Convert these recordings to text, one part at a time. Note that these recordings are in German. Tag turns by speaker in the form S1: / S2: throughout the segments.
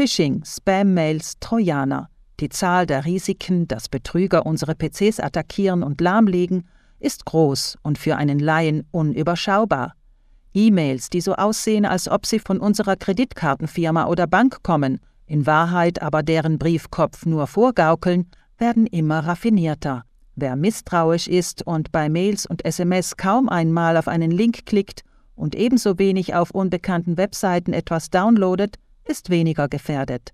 S1: Phishing, Spam-Mails, Trojaner. Die Zahl der Risiken, dass Betrüger unsere PCs attackieren und lahmlegen, ist groß und für einen Laien unüberschaubar. E-Mails, die so aussehen, als ob sie von unserer Kreditkartenfirma oder Bank kommen, in Wahrheit aber deren Briefkopf nur vorgaukeln, werden immer raffinierter. Wer misstrauisch ist und bei Mails und SMS kaum einmal auf einen Link klickt und ebenso wenig auf unbekannten Webseiten etwas downloadet, ist weniger gefährdet.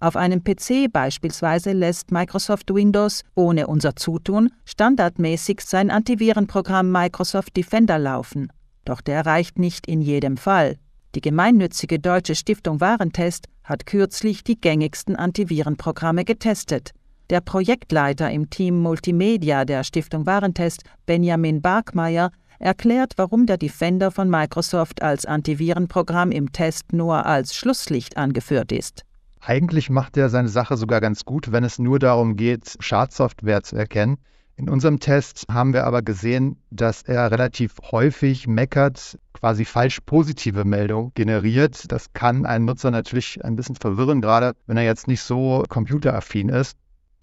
S1: Auf einem PC beispielsweise lässt Microsoft Windows ohne unser Zutun standardmäßig sein Antivirenprogramm Microsoft Defender laufen. Doch der reicht nicht in jedem Fall. Die gemeinnützige Deutsche Stiftung Warentest hat kürzlich die gängigsten Antivirenprogramme getestet. Der Projektleiter im Team Multimedia der Stiftung Warentest, Benjamin Barkmeier, erklärt, warum der Defender von Microsoft als Antivirenprogramm im Test nur als Schlusslicht angeführt ist.
S2: Eigentlich macht er seine Sache sogar ganz gut, wenn es nur darum geht, Schadsoftware zu erkennen. In unserem Test haben wir aber gesehen, dass er relativ häufig meckert, quasi falsch positive Meldungen generiert. Das kann einen Nutzer natürlich ein bisschen verwirren, gerade wenn er jetzt nicht so computeraffin ist.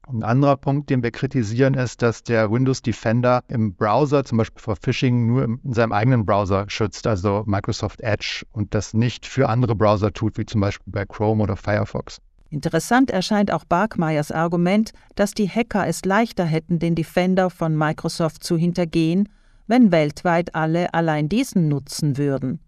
S2: Ein anderer Punkt, den wir kritisieren, ist, dass der Windows Defender im Browser, zum Beispiel vor Phishing, nur in seinem eigenen Browser schützt, also Microsoft Edge, und das nicht für andere Browser tut, wie zum Beispiel bei Chrome oder Firefox.
S1: Interessant erscheint auch Barkmeyers Argument, dass die Hacker es leichter hätten, den Defender von Microsoft zu hintergehen, wenn weltweit alle allein diesen nutzen würden.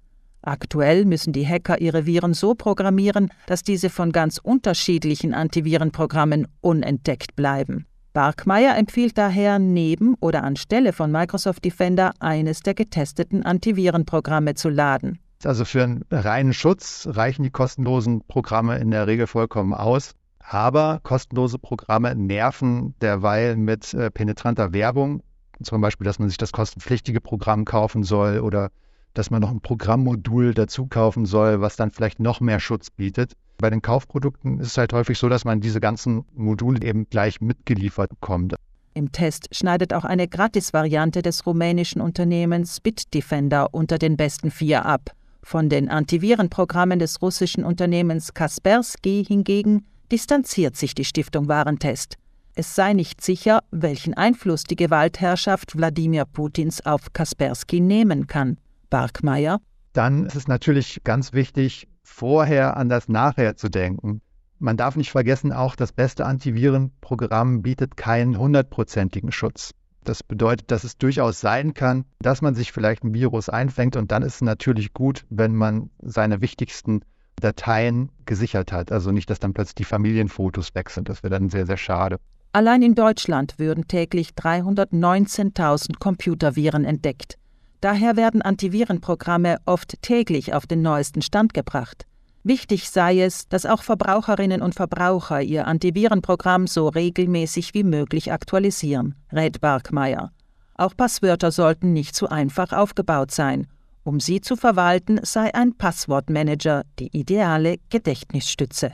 S1: Aktuell müssen die Hacker ihre Viren so programmieren, dass diese von ganz unterschiedlichen Antivirenprogrammen unentdeckt bleiben. Barkmeier empfiehlt daher neben oder anstelle von Microsoft Defender eines der getesteten Antivirenprogramme zu laden.
S2: Also für einen reinen Schutz reichen die kostenlosen Programme in der Regel vollkommen aus. Aber kostenlose Programme nerven derweil mit äh, penetranter Werbung. Zum Beispiel, dass man sich das kostenpflichtige Programm kaufen soll oder dass man noch ein Programmmodul dazu kaufen soll, was dann vielleicht noch mehr Schutz bietet. Bei den Kaufprodukten ist es halt häufig so, dass man diese ganzen Module eben gleich mitgeliefert bekommt.
S1: Im Test schneidet auch eine Gratis-Variante des rumänischen Unternehmens Bitdefender unter den besten vier ab. Von den Antivirenprogrammen des russischen Unternehmens Kaspersky hingegen distanziert sich die Stiftung Warentest. Es sei nicht sicher, welchen Einfluss die Gewaltherrschaft Wladimir Putins auf Kaspersky nehmen kann. Barkmeier.
S2: Dann ist es natürlich ganz wichtig, vorher an das Nachher zu denken. Man darf nicht vergessen, auch das beste Antivirenprogramm bietet keinen hundertprozentigen Schutz. Das bedeutet, dass es durchaus sein kann, dass man sich vielleicht ein Virus einfängt und dann ist es natürlich gut, wenn man seine wichtigsten Dateien gesichert hat. Also nicht, dass dann plötzlich die Familienfotos weg sind. Das wäre dann sehr, sehr schade.
S1: Allein in Deutschland würden täglich 319.000 Computerviren entdeckt. Daher werden Antivirenprogramme oft täglich auf den neuesten Stand gebracht. Wichtig sei es, dass auch Verbraucherinnen und Verbraucher ihr Antivirenprogramm so regelmäßig wie möglich aktualisieren, rät Barkmeier. Auch Passwörter sollten nicht zu einfach aufgebaut sein. Um sie zu verwalten, sei ein Passwortmanager die ideale Gedächtnisstütze.